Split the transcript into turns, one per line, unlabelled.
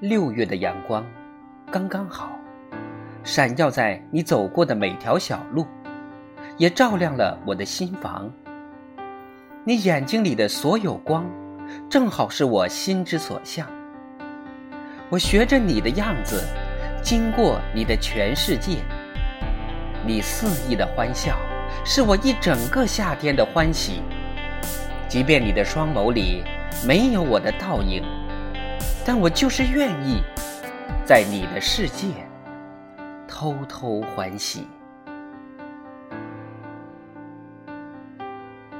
六月的阳光，刚刚好，闪耀在你走过的每条小路，也照亮了我的心房。你眼睛里的所有光，正好是我心之所向。我学着你的样子，经过你的全世界。你肆意的欢笑，是我一整个夏天的欢喜。即便你的双眸里没有我的倒影。但我就是愿意，在你的世界偷偷欢喜。